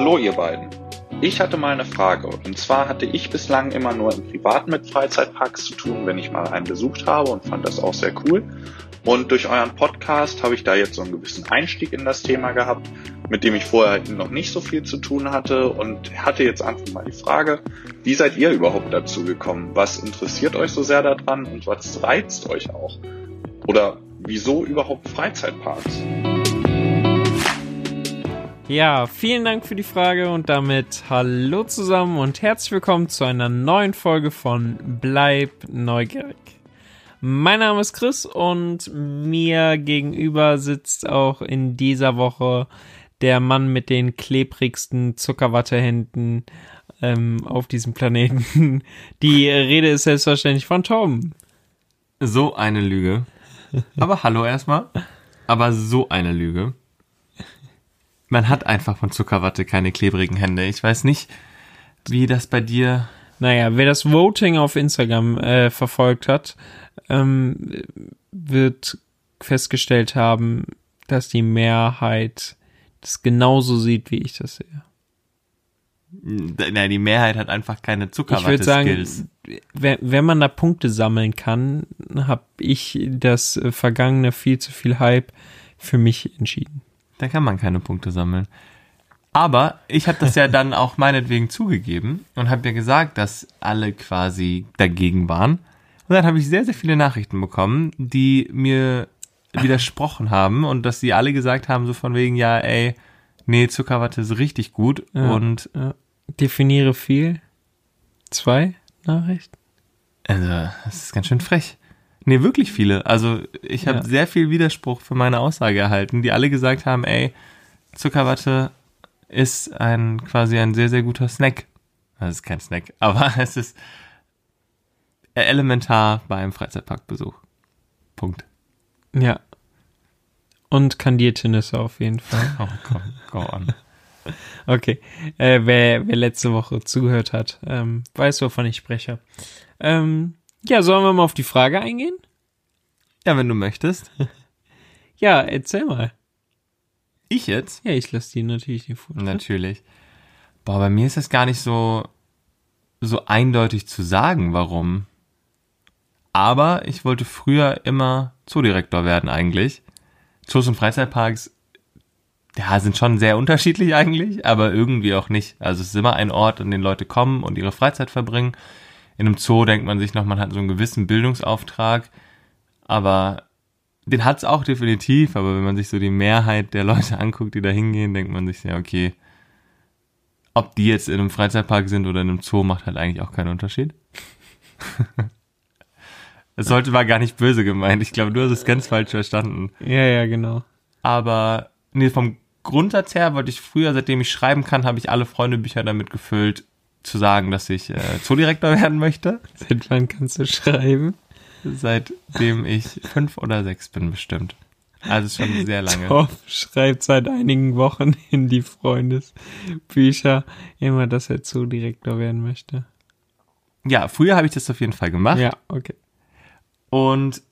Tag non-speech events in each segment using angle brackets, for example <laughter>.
Hallo ihr beiden. Ich hatte mal eine Frage und zwar hatte ich bislang immer nur im Privaten mit Freizeitparks zu tun, wenn ich mal einen besucht habe und fand das auch sehr cool. Und durch euren Podcast habe ich da jetzt so einen gewissen Einstieg in das Thema gehabt, mit dem ich vorher noch nicht so viel zu tun hatte und hatte jetzt einfach mal die Frage, wie seid ihr überhaupt dazu gekommen? Was interessiert euch so sehr daran und was reizt euch auch? Oder wieso überhaupt Freizeitparks? Ja, vielen Dank für die Frage und damit hallo zusammen und herzlich willkommen zu einer neuen Folge von Bleib neugierig. Mein Name ist Chris und mir gegenüber sitzt auch in dieser Woche der Mann mit den klebrigsten Zuckerwattehänden ähm, auf diesem Planeten. <laughs> Die Rede ist selbstverständlich von Tom. So eine Lüge. Aber hallo erstmal. Aber so eine Lüge. Man hat einfach von Zuckerwatte keine klebrigen Hände. Ich weiß nicht, wie das bei dir. Naja, wer das Voting auf Instagram äh, verfolgt hat, ähm, wird festgestellt haben, dass die Mehrheit das genauso sieht, wie ich das sehe. Na, die Mehrheit hat einfach keine Zuckerwatte-Skills. Ich würde sagen, wenn, wenn man da Punkte sammeln kann, habe ich das äh, vergangene viel zu viel Hype für mich entschieden. Da kann man keine Punkte sammeln. Aber ich habe das ja <laughs> dann auch meinetwegen zugegeben und habe ja gesagt, dass alle quasi dagegen waren. Und dann habe ich sehr, sehr viele Nachrichten bekommen, die mir widersprochen <laughs> haben und dass sie alle gesagt haben, so von wegen, ja, ey, nee, Zuckerwatte ist richtig gut. Ja, und ja. definiere viel. Zwei Nachrichten. Also, das ist ganz schön frech. Nee, wirklich viele. Also ich habe Ja. sehr viel Widerspruch für meine Aussage erhalten, die alle gesagt haben, ey, Zuckerwatte ist ein quasi ein sehr, sehr guter Snack. Das ist kein Snack, <laughs> aber es ist elementar beim Freizeitparkbesuch. Punkt. Ja. Und kandierte Nüsse auf jeden Fall. <laughs> Oh, komm, go on. Okay. Äh, wer, wer letzte Woche zugehört hat, ähm, weiß, wovon ich spreche. Ähm, ja, sollen wir mal auf die Frage eingehen? Ja, wenn du möchtest. <laughs> Ja, erzähl mal. Ich jetzt? Ja, ich lasse die natürlich nicht vor. Natürlich. Boah, bei mir ist es gar nicht so, so eindeutig zu sagen, warum. Aber ich wollte früher immer Zoodirektor werden eigentlich. Zoos und Freizeitparks, ja, sind schon sehr unterschiedlich eigentlich, aber irgendwie auch nicht. Also es ist immer ein Ort, an den Leute kommen und ihre Freizeit verbringen. In einem Zoo denkt man sich noch, man hat so einen gewissen Bildungsauftrag, aber den hat's auch definitiv, aber wenn man sich so die Mehrheit der Leute anguckt, die da hingehen, denkt man sich ja, okay, ob die jetzt in einem Freizeitpark sind oder in einem Zoo, macht halt eigentlich auch keinen Unterschied. <laughs> Es sollte war gar nicht böse gemeint. Ich glaube, du hast es ganz falsch verstanden. Ja, ja, genau. Aber nee, vom Grundsatz her wollte ich früher, seitdem ich schreiben kann, habe ich alle Freundebücher damit gefüllt, zu sagen, dass ich äh, Zoodirektor <laughs> werden möchte. Seit wann kannst du schreiben? Seitdem ich fünf oder sechs bin bestimmt. Also schon sehr lange. Tom schreibt seit einigen Wochen <laughs> in die Freundesbücher immer, dass er Zoodirektor werden möchte. Ja, früher habe ich das auf jeden Fall gemacht. Ja, okay. Und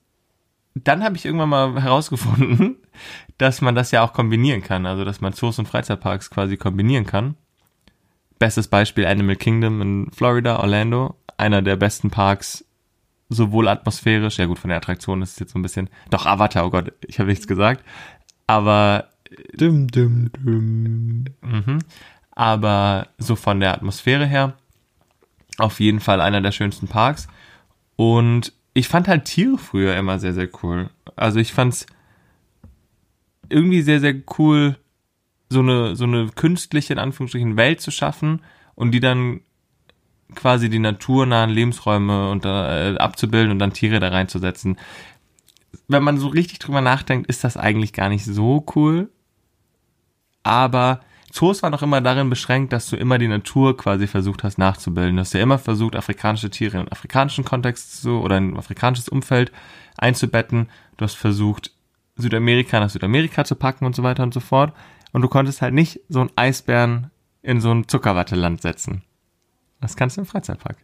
dann habe ich irgendwann mal herausgefunden, <laughs> dass man das ja auch kombinieren kann. Also, dass man Zoos und Freizeitparks quasi kombinieren kann. Bestes Beispiel Animal Kingdom in Florida, Orlando. Einer der besten Parks, sowohl atmosphärisch, ja gut, von der Attraktion ist es jetzt so ein bisschen, doch Avatar, oh Gott, ich habe nichts gesagt. Aber, Dum, dum, dum. mhm, aber so von der Atmosphäre her, auf jeden Fall einer der schönsten Parks. Und ich fand halt Tiere früher immer sehr, sehr cool. Also ich fand's irgendwie sehr, sehr cool, so eine, so eine künstliche, in Anführungsstrichen, Welt zu schaffen und die dann quasi die naturnahen Lebensräume und, äh, abzubilden und dann Tiere da reinzusetzen. Wenn man so richtig drüber nachdenkt, ist das eigentlich gar nicht so cool. Aber Zoos waren auch immer darin beschränkt, dass du immer die Natur quasi versucht hast nachzubilden. Du hast ja immer versucht, afrikanische Tiere in einen afrikanischen Kontext zu oder in ein afrikanisches Umfeld einzubetten. Du hast versucht, Südamerika nach Südamerika zu packen und so weiter und so fort. Und du konntest halt nicht so einen Eisbären in so ein Zuckerwatteland setzen. Das kannst du im Freizeitpark.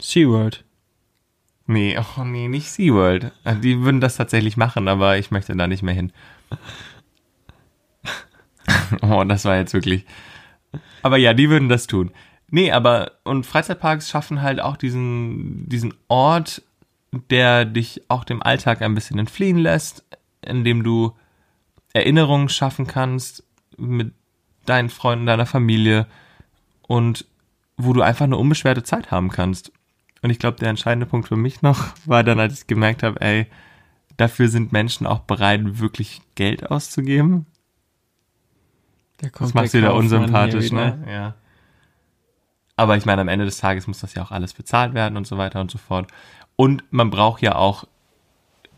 SeaWorld. Nee, <laughs> oh nee, nicht SeaWorld. Die würden das tatsächlich machen, aber ich möchte da nicht mehr hin. <laughs> oh, das war jetzt wirklich. Aber ja, die würden das tun. Nee, aber und Freizeitparks schaffen halt auch diesen, diesen Ort, der dich auch dem Alltag ein bisschen entfliehen lässt, in dem du Erinnerungen schaffen kannst mit deinen Freunden, deiner Familie und wo du einfach eine unbeschwerte Zeit haben kannst. Und ich glaube, der entscheidende Punkt für mich noch <laughs> war dann, als ich gemerkt habe, ey, dafür sind Menschen auch bereit, wirklich Geld auszugeben. das macht sie da unsympathisch, ne? Ja. Aber ich meine, am Ende des Tages muss das ja auch alles bezahlt werden und so weiter und so fort. Und man braucht ja auch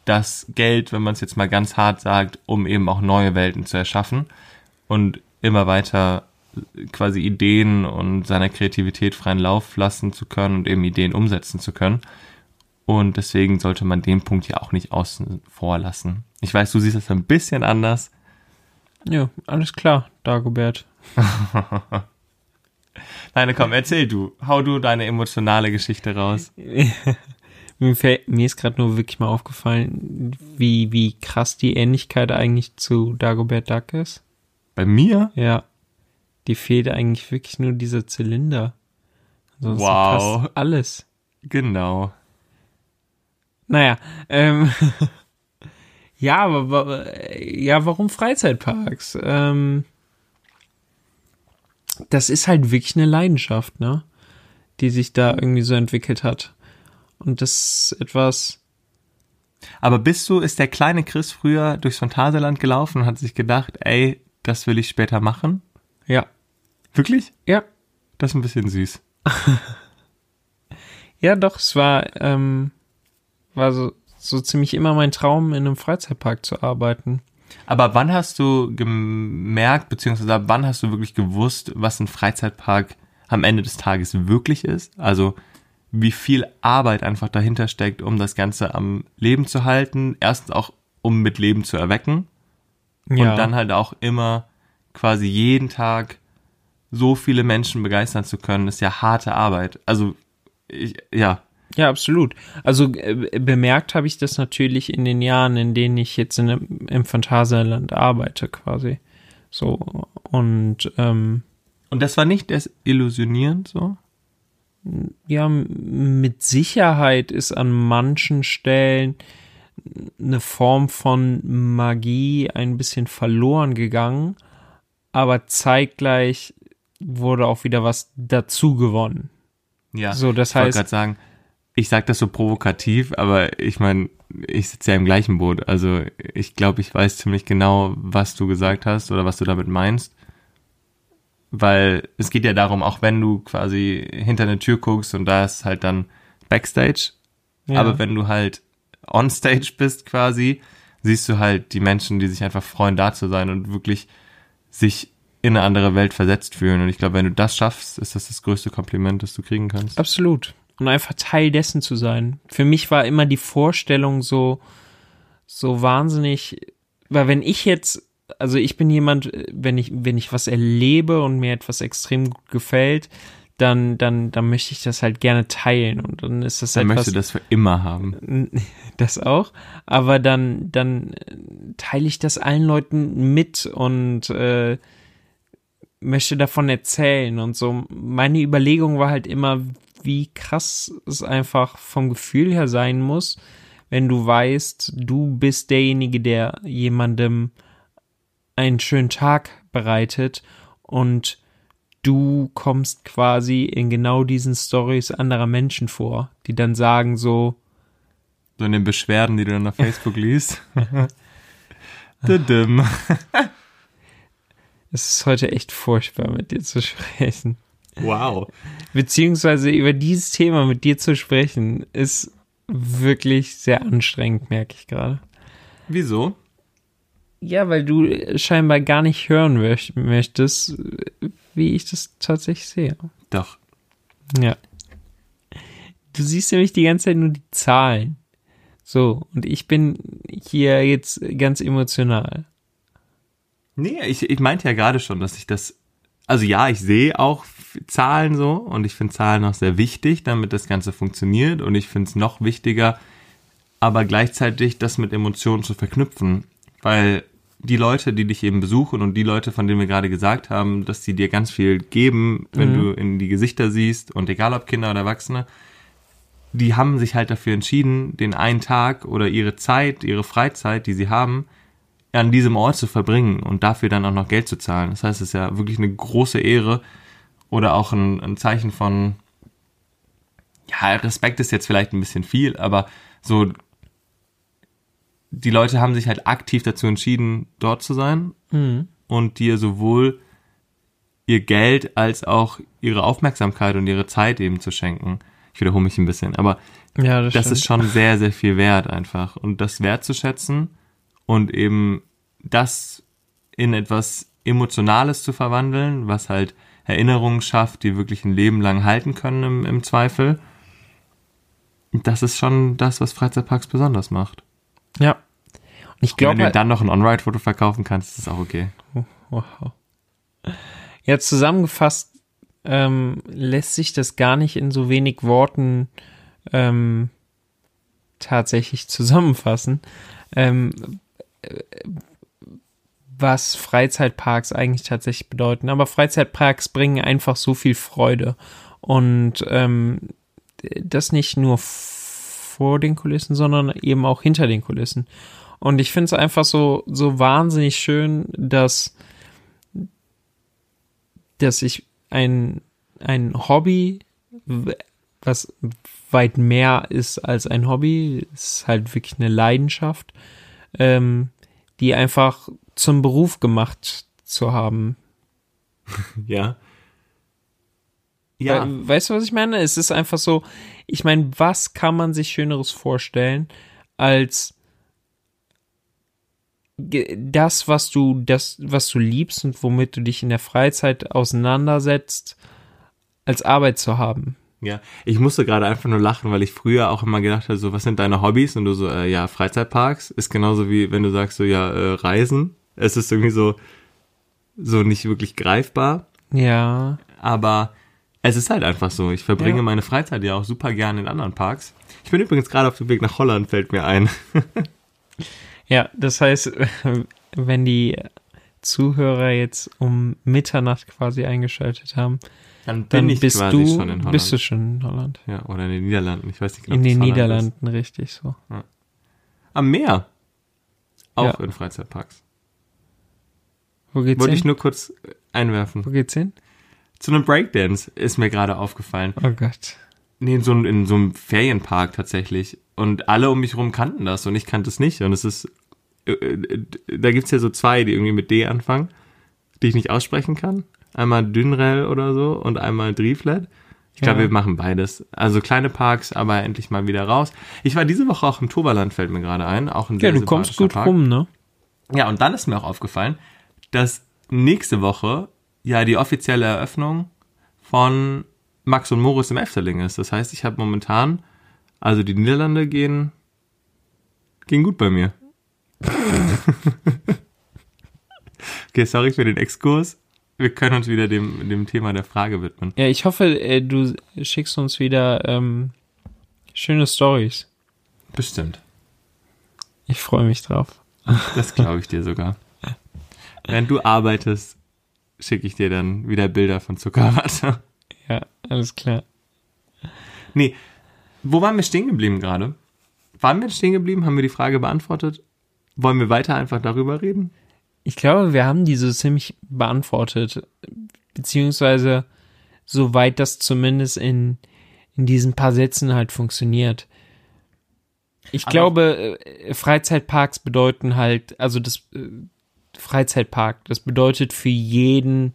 das Geld, wenn man es jetzt mal ganz hart sagt, um eben auch neue Welten zu erschaffen und immer weiter quasi Ideen und seiner Kreativität freien Lauf lassen zu können und eben Ideen umsetzen zu können. Und deswegen sollte man den Punkt ja auch nicht außen vor lassen. Ich weiß, du siehst das ein bisschen anders. Ja, alles klar, Dagobert. <laughs> Nein, komm, erzähl du. Hau du deine emotionale Geschichte raus. <laughs> mir, fällt, mir ist gerade nur wirklich mal aufgefallen, wie, wie krass die Ähnlichkeit eigentlich zu Dagobert Duck ist. Bei mir? Ja. Die fehlt eigentlich wirklich nur dieser Zylinder. Ansonsten wow. Alles. Genau. Naja, ähm, <laughs> ja, aber ja, warum Freizeitparks? Ähm, das ist halt wirklich eine Leidenschaft, ne? Die sich da irgendwie so entwickelt hat. Und das ist etwas. Aber bist du, ist der kleine Chris früher durchs Phantasialand gelaufen und hat sich gedacht, ey, das will ich später machen? Ja. Wirklich? Ja. Das ist ein bisschen süß. <laughs> ja, doch, es war, ähm, war so, so ziemlich immer mein Traum, in einem Freizeitpark zu arbeiten. Aber wann hast du gemerkt, beziehungsweise wann hast du wirklich gewusst, was ein Freizeitpark am Ende des Tages wirklich ist? Also wie viel Arbeit einfach dahinter steckt, um das Ganze am Leben zu halten. Erstens auch, um mit Leben zu erwecken. Ja. Und dann halt auch immer quasi jeden Tag so viele Menschen begeistern zu können, ist ja harte Arbeit. Also, ich, ja. Ja, absolut. Also äh, bemerkt habe ich das natürlich in den Jahren, in denen ich jetzt in, im Phantasialand arbeite, quasi. So, und ähm, Und das war nicht das illusionierend so? Ja, mit Sicherheit ist an manchen Stellen eine Form von Magie ein bisschen verloren gegangen, aber zeitgleich wurde auch wieder was dazu gewonnen. Ja, so, das ich heißt, gerade sagen, ich sage das so provokativ, aber ich meine, ich sitze ja im gleichen Boot. Also ich glaube, ich weiß ziemlich genau, was du gesagt hast oder was du damit meinst. Weil es geht ja darum, auch wenn du quasi hinter eine Tür guckst und da ist halt dann Backstage, ja. aber wenn du halt onstage bist quasi, siehst du halt die Menschen, die sich einfach freuen, da zu sein und wirklich sich in eine andere Welt versetzt fühlen. Und ich glaube, wenn du das schaffst, ist das das größte Kompliment, das du kriegen kannst. Absolut. Und einfach Teil dessen zu sein. Für mich war immer die Vorstellung so, so wahnsinnig, weil wenn ich jetzt, also ich bin jemand, wenn ich, wenn ich was erlebe und mir etwas extrem gut gefällt, dann, dann, dann möchte ich das halt gerne teilen und dann ist das dann etwas. möchte das für immer haben. <laughs> Das auch, aber dann, dann teile ich das allen Leuten mit und äh, möchte davon erzählen und so. Meine Überlegung war halt immer, wie krass es einfach vom Gefühl her sein muss, wenn du weißt, du bist derjenige, der jemandem einen schönen Tag bereitet und du kommst quasi in genau diesen Stories anderer Menschen vor, die dann sagen so so in den Beschwerden, die du dann auf Facebook liest. <laughs> <laughs> Es ist heute echt furchtbar, mit dir zu sprechen. Wow. Beziehungsweise über dieses Thema mit dir zu sprechen, ist wirklich sehr anstrengend, merke ich gerade. Wieso? Ja, weil du scheinbar gar nicht hören möchtest, wie ich das tatsächlich sehe. Doch. Ja. Du siehst nämlich die ganze Zeit nur die Zahlen. So, und ich bin hier jetzt ganz emotional. Nee, ich, ich meinte ja gerade schon, dass ich das, also ja, ich sehe auch Zahlen so und ich finde Zahlen auch sehr wichtig, damit das Ganze funktioniert und ich finde es noch wichtiger, aber gleichzeitig das mit Emotionen zu verknüpfen, weil die Leute, die dich eben besuchen und die Leute, von denen wir gerade gesagt haben, dass sie dir ganz viel geben, wenn Mhm. du in die Gesichter siehst und egal ob Kinder oder Erwachsene, die haben sich halt dafür entschieden, den einen Tag oder ihre Zeit, ihre Freizeit, die sie haben, an diesem Ort zu verbringen und dafür dann auch noch Geld zu zahlen. Das heißt, es ist ja wirklich eine große Ehre oder auch ein, ein Zeichen von, ja, Respekt ist jetzt vielleicht ein bisschen viel, aber so, die Leute haben sich halt aktiv dazu entschieden, dort zu sein Mhm. und dir sowohl ihr Geld als auch ihre Aufmerksamkeit und ihre Zeit eben zu schenken. Ich wiederhole mich ein bisschen, aber Ja, das, das ist schon sehr, sehr viel wert einfach. Und das wertzuschätzen und eben das in etwas Emotionales zu verwandeln, was halt Erinnerungen schafft, die wirklich ein Leben lang halten können im, im Zweifel. Das ist schon das, was Freizeitparks besonders macht. Ja. Und ich Wenn glaube, du dann noch ein On-Ride-Foto verkaufen kannst, ist das auch okay. Wow. <laughs> Ja, zusammengefasst ähm, lässt sich das gar nicht in so wenig Worten ähm, tatsächlich zusammenfassen, ähm, äh, was Freizeitparks eigentlich tatsächlich bedeuten. Aber Freizeitparks bringen einfach so viel Freude und ähm, das nicht nur vor den Kulissen, sondern eben auch hinter den Kulissen. Und ich finde es einfach so, so wahnsinnig schön, dass, dass ich ein, ein Hobby, was weit mehr ist als ein Hobby, ist halt wirklich eine Leidenschaft, ähm, die einfach zum Beruf gemacht zu haben. <laughs> Ja. Ja. We- Weißt du, was ich meine? Es ist einfach so, ich meine, was kann man sich Schöneres vorstellen, als das, was du, das, was du liebst und womit du dich in der Freizeit auseinandersetzt, als Arbeit zu haben. Ja, ich musste gerade einfach nur lachen, weil ich früher auch immer gedacht habe, so, was sind deine Hobbys? Und du so, äh, ja, Freizeitparks. Ist genauso wie, wenn du sagst, so, ja, äh, Reisen. Es ist irgendwie so, so nicht wirklich greifbar, Ja, aber es ist halt einfach so. Ich verbringe Ja. meine Freizeit ja auch super gerne in anderen Parks. Ich bin übrigens gerade auf dem Weg nach Holland, fällt mir ein. <laughs> ja, das heißt, <laughs> wenn die Zuhörer jetzt um Mitternacht quasi eingeschaltet haben, Dann bin dann ich bist quasi du, schon in Holland. bist du schon in Holland. ja, oder in den Niederlanden. Ich weiß nicht genau. in den Holland Niederlanden, richtig so. Ist. Am Meer. Auch Ja. in Freizeitparks. Wo geht's Wollte ich hin? nur kurz einwerfen. Wo geht's hin? Zu einem Breakdance ist mir gerade aufgefallen. Oh Gott. Nee, in so, einem- in so einem Ferienpark tatsächlich. Und alle um mich rum kannten das und ich kannte es nicht. Und es ist, äh, äh, da gibt's ja so zwei, die irgendwie mit D anfangen, die ich nicht aussprechen kann. Einmal Dünrel oder so und einmal Driflet. Ich glaube, Ja. wir machen beides. Also kleine Parks, aber endlich mal wieder raus. Ich war diese Woche auch im Toberland, fällt mir gerade ein. Auch ein Ja, du kommst gut Park. rum, ne? Ja, und dann ist mir auch aufgefallen, dass nächste Woche ja die offizielle Eröffnung von Max und Moritz im Efteling ist. Das heißt, ich habe momentan, also die Niederlande gehen, gehen gut bei mir. <laughs> okay, sorry für den Exkurs. Wir können uns wieder dem, dem Thema der Frage widmen. Ja, ich hoffe, äh, du schickst uns wieder ähm, schöne Stories. Bestimmt. Ich freue mich drauf. Das glaube ich dir sogar. Während du arbeitest, schicke ich dir dann wieder Bilder von Zuckerwatte. <laughs> Ja, alles klar. Nee, wo waren wir stehen geblieben gerade? Waren wir stehen geblieben? Haben wir die Frage beantwortet? Wollen wir weiter einfach darüber reden? Ich glaube, wir haben diese ziemlich beantwortet. Beziehungsweise, soweit das zumindest in, in diesen paar Sätzen halt funktioniert. Ich Aber- glaube, äh, Freizeitparks bedeuten halt, also das äh, Freizeitpark, das bedeutet für jeden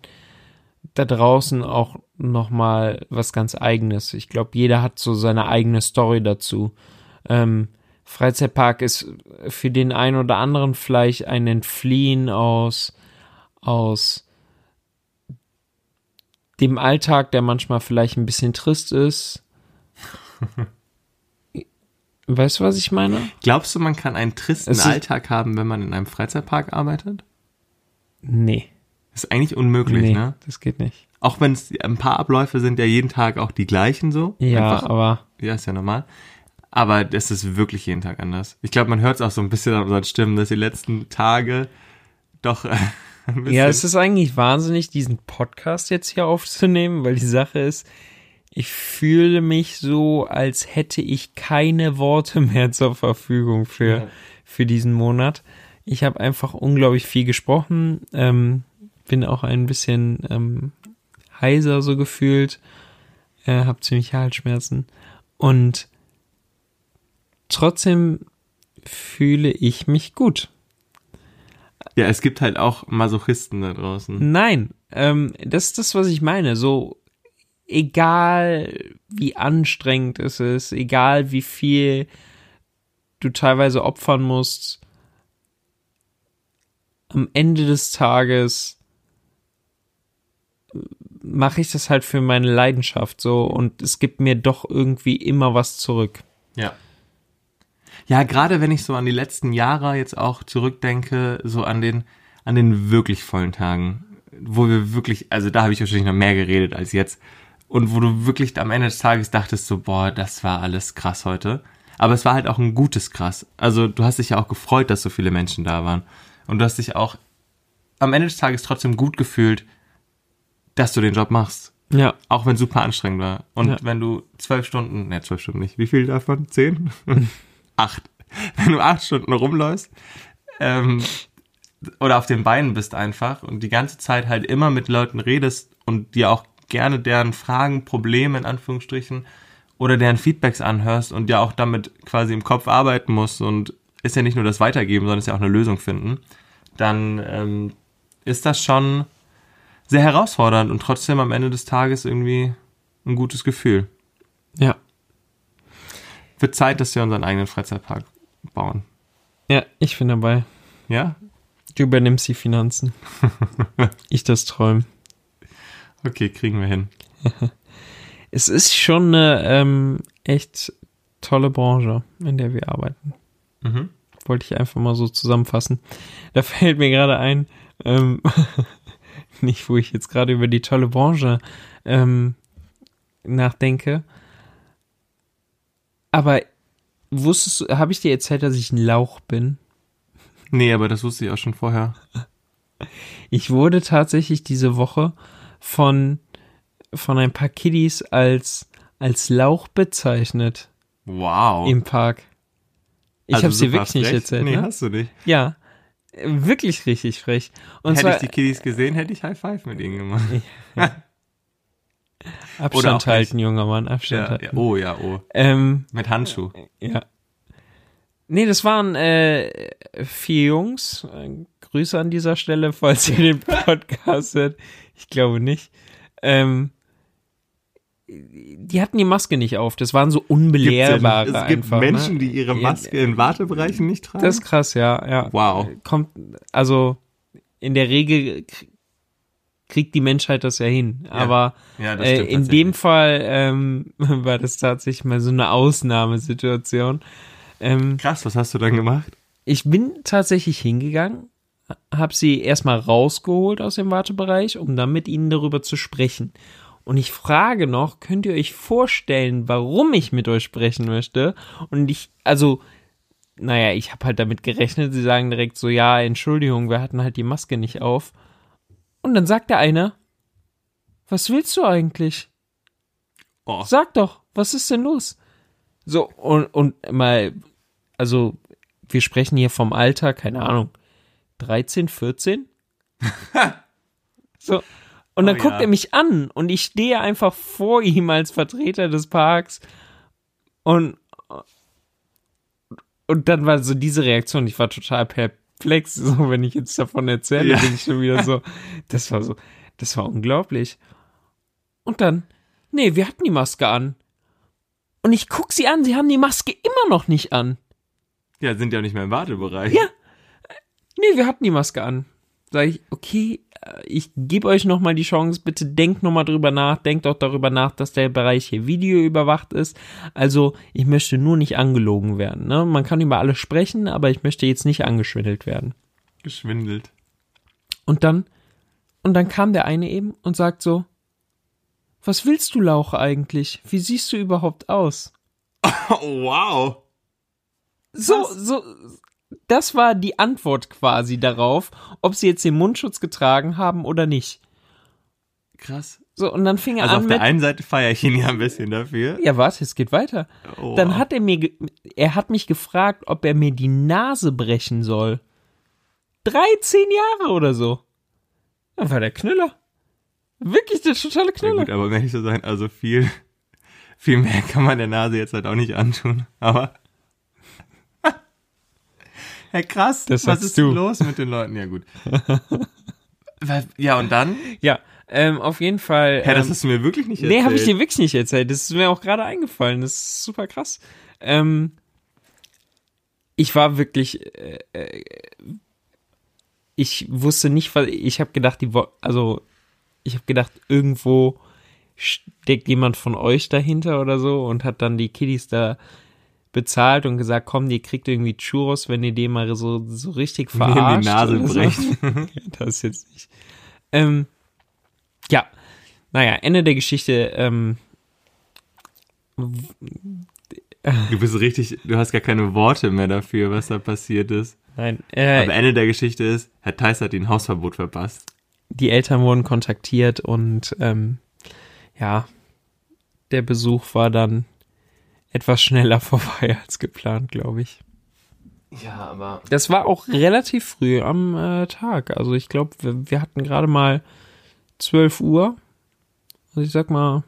da draußen auch nochmal was ganz eigenes. Ich glaube, jeder hat so seine eigene Story dazu. Ähm, Freizeitpark ist für den einen oder anderen vielleicht ein Entfliehen aus, aus dem Alltag, der manchmal vielleicht ein bisschen trist ist. <laughs> Weißt du, was ich meine? Glaubst du, man kann einen tristen Es ist- Alltag haben, wenn man in einem Freizeitpark arbeitet? Nee. Ist eigentlich unmöglich, nee, ne? das geht nicht. Auch wenn es ein paar Abläufe sind ja jeden Tag auch die gleichen so. Ja, Einfach, aber ja, ist ja normal. Aber das ist wirklich jeden Tag anders. Ich glaube, man hört es auch so ein bisschen an unseren Stimmen, dass die letzten Tage Doch. äh, ein bisschen. Ja, es ist eigentlich wahnsinnig, diesen Podcast jetzt hier aufzunehmen, weil die Sache ist, ich fühle mich so, als hätte ich keine Worte mehr zur Verfügung für, Ja. für diesen Monat. Ich habe einfach unglaublich viel gesprochen, ähm, bin auch ein bisschen ähm, heiser so gefühlt, äh, habe ziemlich Halsschmerzen und trotzdem fühle ich mich gut. ja, es gibt halt auch Masochisten da draußen. Nein, ähm, das ist das, was ich meine. So, egal wie anstrengend es ist, egal wie viel du teilweise opfern musst, am Ende des Tages mache ich das halt für meine Leidenschaft so und es gibt mir doch irgendwie immer was zurück. Ja. Ja, gerade wenn ich so an die letzten Jahre jetzt auch zurückdenke, so an den, an den wirklich vollen Tagen, wo wir wirklich, also da habe ich wahrscheinlich noch mehr geredet als jetzt. Und wo du wirklich am Ende des Tages dachtest so, boah, das war alles krass heute. Aber es war halt auch ein gutes krass. Also du hast dich ja auch gefreut, dass so viele Menschen da waren. Und du hast dich auch am Ende des Tages trotzdem gut gefühlt, dass du den Job machst. Ja, Auch wenn es super anstrengend war. Und Ja. wenn du zwölf Stunden, ne, zwölf Stunden nicht, wie viel davon? Zehn? <laughs> acht. Wenn du acht Stunden rumläufst, ähm, oder auf den Beinen bist einfach und die ganze Zeit halt immer mit Leuten redest und dir auch gerne deren Fragen, Probleme in Anführungsstrichen oder deren Feedbacks anhörst und ja auch damit quasi im Kopf arbeiten musst und ist ja nicht nur das Weitergeben, sondern ist ja auch eine Lösung finden, dann ähm, ist das schon sehr herausfordernd und trotzdem am Ende des Tages irgendwie ein gutes Gefühl. ja, Wird Zeit, dass wir unseren eigenen Freizeitpark bauen. ja, ich bin dabei. Ja? Du übernimmst die Finanzen. <laughs> ich das träumen. Okay, kriegen wir hin. <laughs> Es ist schon eine ähm, echt tolle Branche, in der wir arbeiten. Mhm. Wollte ich einfach mal so zusammenfassen. Da <laughs> fällt mir gerade ein, ähm, <laughs> nicht, wo ich jetzt gerade über die tolle Branche ähm, nachdenke. Aber wusstest du, habe ich dir erzählt, dass ich ein Lauch bin? Nee, aber das wusste ich auch schon vorher. Ich wurde tatsächlich diese Woche von, von ein paar Kiddies als, als Lauch bezeichnet Wow. im Park. Ich Also dir super wirklich nicht frech. erzählt, Nee, ne? hast du nicht. Ja, wirklich richtig frech. Und hätte zwar ich die Kiddies gesehen, hätte ich High Five mit ihnen gemacht. <laughs> Abstand nicht. halten, junger Mann, Abstand Ja, halten. ja. Oh ja, oh. Ähm, Mit Handschuh. ja. Nee, das waren äh, vier Jungs. Äh, Grüße an dieser Stelle, falls ihr den <laughs> Podcast hört. Ich glaube nicht. Ähm, die hatten die Maske nicht auf. Das waren so unbelehrbare es gibt einfach. Menschen, ne? die ihre Ja, Maske in Wartebereichen nicht tragen. Das ist krass, ja, ja. wow. Kommt, also in der Regel kriegt die Menschheit das ja hin. Aber Ja, äh, in dem Fall ähm, <laughs> war das tatsächlich mal so eine Ausnahmesituation. Ähm, Krass, was hast du dann gemacht? ich bin tatsächlich hingegangen, habe sie erstmal rausgeholt aus dem Wartebereich, um dann mit ihnen darüber zu sprechen. Und ich frage noch, könnt ihr euch vorstellen, warum ich mit euch sprechen möchte? Und ich, also, naja, ich habe halt damit gerechnet, sie sagen direkt so, ja, Entschuldigung, wir hatten halt die Maske nicht auf. Und dann sagt der eine, was willst du eigentlich? Oh. Sag doch, was ist denn los? So, und, und mal, also, wir sprechen hier vom Alter, keine Ahnung, 13, 14? so. Und dann Oh guckt ja. er mich an und ich stehe einfach vor ihm als Vertreter des Parks und, und dann war so diese Reaktion, ich war total perplex, so wenn ich jetzt davon erzähle, Ja. bin ich schon wieder so, das war so, das war unglaublich. Und dann, nee, wir hatten die Maske an. Und ich guck sie an, sie haben die Maske immer noch nicht an. Ja, sind ja nicht mehr im Wartebereich. Ja. Nee, wir hatten die Maske an. Sag ich, okay, äh, ich gebe euch nochmal die Chance, bitte denkt nochmal drüber nach, denkt auch darüber nach, dass der Bereich hier videoüberwacht ist. Also, ich möchte nur nicht angelogen werden. Ne? Man kann über alles sprechen, aber ich möchte jetzt nicht angeschwindelt werden. Geschwindelt. Und dann, und dann kam der eine eben und sagt so, was willst du, Lauch, eigentlich? Wie siehst du überhaupt aus? Oh, <laughs> wow. So, Was? so, das war die Antwort quasi darauf, ob sie jetzt den Mundschutz getragen haben oder nicht. Krass. So, und dann fing er Also an auf mit, der einen Seite feiere ich ihn ja ein bisschen dafür. ja, warte, es geht weiter. Oh, Dann wow. hat er mir, er hat mich gefragt, ob er mir die Nase brechen soll. 13 Jahre oder so. Dann war der Knüller. Wirklich der totale Ja, Knüller. gut, aber um ehrlich zu sein, also viel, viel mehr kann man der Nase jetzt halt auch nicht antun. Aber. <laughs> Ja, krass. Das was ist du. denn los mit den Leuten? Ja, gut. <laughs> Ja, und dann? Ja, ähm, auf jeden Fall. Hä, das ähm, hast du mir wirklich nicht erzählt. Nee, habe ich dir wirklich nicht erzählt. Das ist mir auch gerade eingefallen. Das ist super krass. Ähm, ich war wirklich, äh, äh, ich wusste nicht, was, ich habe gedacht, die, wo- also, ich habe gedacht, irgendwo steckt jemand von euch dahinter oder so und hat dann die Kiddies da bezahlt und gesagt, komm, ihr kriegt irgendwie Churros, wenn ihr den mal so, so richtig verarscht. die Nase brecht. <laughs> das jetzt nicht. Ähm, ja, naja, Ende der Geschichte. Ähm, Du bist richtig, du hast gar keine Worte mehr dafür, was da passiert ist. nein, äh, Aber Ende der Geschichte ist, Herr Theiss hat ihn Hausverbot verpasst. Die Eltern wurden kontaktiert und ähm, ja, der Besuch war dann etwas schneller <laughs> vorbei als geplant, glaube ich. Ja, aber. Das war auch relativ früh am äh, Tag. Also ich glaube, wir, wir hatten gerade mal 12 Uhr. Also ich sag mal,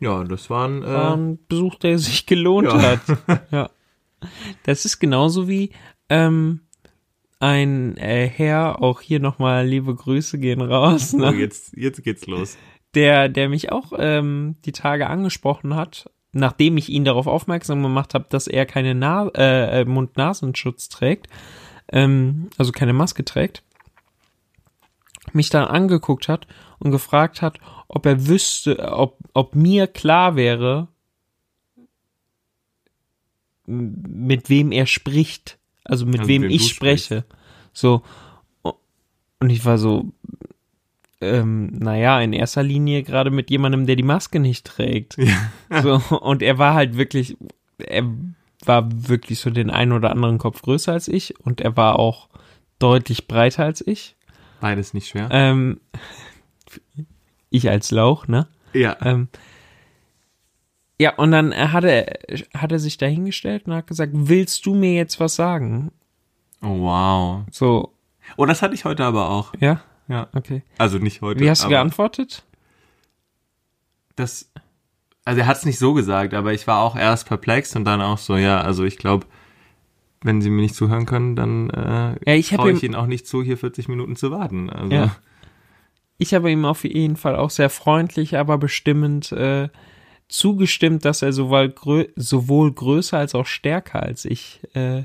Ja, das war Äh, ein Besuch, der sich gelohnt Ja. hat. <laughs> Ja. Das ist genauso wie ähm, ein äh, Herr, auch hier nochmal liebe Grüße gehen raus, oh, ne? jetzt, jetzt geht's los. der, der mich auch ähm, die Tage angesprochen hat, nachdem ich ihn darauf aufmerksam gemacht habe, dass er keine Na äh, äh, Mund-Nasenschutz trägt, ähm, also keine Maske trägt, mich dann angeguckt hat und gefragt hat, ob er wüsste, ob, ob mir klar wäre, mit wem er spricht, also mit Also wem wem ich spreche. So. Und ich war so, ähm, naja, in erster Linie gerade mit jemandem, der die Maske nicht trägt. <laughs> So, und er war halt wirklich, er war wirklich so den einen oder anderen Kopf größer als ich und er war auch deutlich breiter als ich. Beides nicht schwer. Ähm, <laughs> ich als Lauch, ne? ja. Ähm, ja, und dann äh, hat er, hat er sich dahingestellt und hat gesagt, willst du mir jetzt was sagen? Oh, wow. So, Oh, das hatte ich heute aber auch. ja, Ja. okay. Also nicht heute. Wie hast du geantwortet? Das. Also er hat es nicht so gesagt, aber ich war auch erst perplex und dann auch so, ja, also ich glaube, wenn sie mir nicht zuhören können, dann äh, Ja, ich traue ihm- ich ihnen auch nicht zu, hier 40 Minuten zu warten. Also, Ja. Ich habe ihm auf jeden Fall auch sehr freundlich, aber bestimmend äh, zugestimmt, dass er sowohl, grö sowohl größer als auch stärker als ich äh,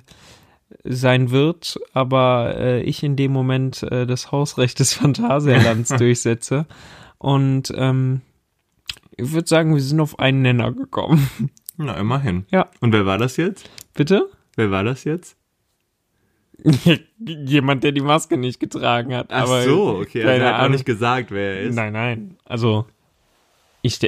sein wird, aber äh, ich in dem Moment äh, das Hausrecht des <laughs> Phantasialands durchsetze. Und ähm, ich würde sagen, wir sind auf einen Nenner gekommen. <laughs> Na, immerhin. Ja. Und wer war das jetzt? Bitte? Wer war das jetzt? <laughs> Jemand, der die Maske nicht getragen hat. Ach so, okay. Also er hat auch nicht gesagt, wer er ist. Nein, nein. Also, ich,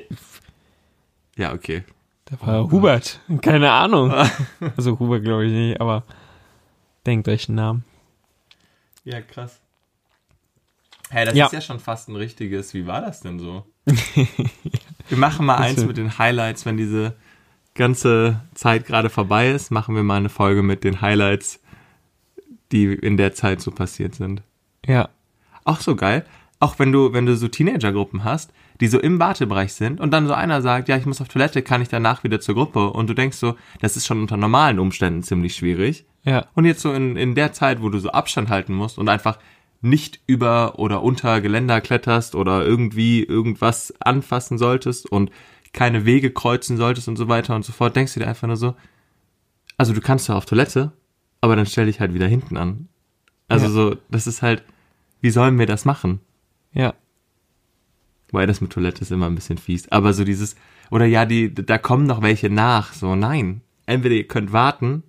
Ja, okay. Da war Hubert. Keine Ahnung. <laughs> Also Hubert glaube ich nicht, aber denkt euch einen Namen. Ja, krass. Hey, das Ja. ist ja schon fast ein richtiges. Wie war das denn so? <laughs> wir machen mal eins mit den Highlights, wenn diese ganze Zeit gerade vorbei ist, machen wir mal eine Folge mit den Highlights, die in der Zeit so passiert sind. Ja. Auch so geil. Auch wenn du, wenn du so Teenagergruppen hast, die so im Wartebereich sind und dann so einer sagt, ja, ich muss auf Toilette, kann ich danach wieder zur Gruppe und du denkst so, das ist schon unter normalen Umständen ziemlich schwierig. Ja. Und jetzt so in, in der Zeit, wo du so Abstand halten musst und einfach nicht über oder unter Geländer kletterst oder irgendwie irgendwas anfassen solltest und keine Wege kreuzen solltest und so weiter und so fort, denkst du dir einfach nur so, also du kannst ja auf Toilette, aber dann stell dich halt wieder hinten an. Also Ja. so, das ist halt, wie sollen wir das machen? Ja. Weil das mit Toilette ist immer ein bisschen fies. Aber so dieses, oder ja, die, da kommen noch welche nach. So, nein. Entweder ihr könnt warten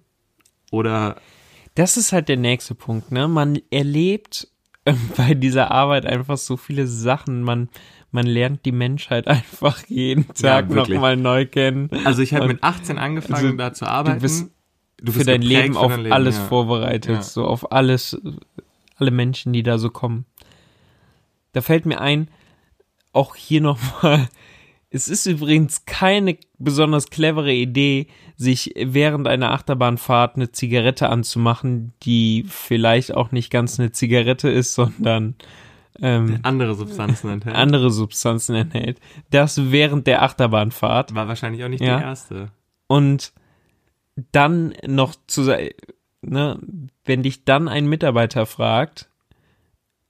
oder Das ist halt der nächste Punkt, ne? Man erlebt ähm, <laughs> bei dieser Arbeit einfach so viele Sachen. Man, man lernt die Menschheit <laughs> einfach jeden Tag wirklich. nochmal neu kennen. Also ich habe mit 18 angefangen, also, da zu arbeiten. bist- Du für bist dein geprägt Leben von auf Leben, alles ja. vorbereitet, Ja. so auf alles, alle Menschen, die da so kommen. Da fällt mir ein, auch hier nochmal, <laughs> es ist übrigens keine besonders clevere Idee, sich während einer Achterbahnfahrt eine Zigarette anzumachen, die vielleicht auch nicht ganz eine Zigarette ist, sondern ähm, Andere Substanzen enthält. andere Substanzen enthält. Das während der Achterbahnfahrt. War wahrscheinlich auch nicht Ja. die erste. Und dann noch zu ne, wenn dich dann ein Mitarbeiter fragt,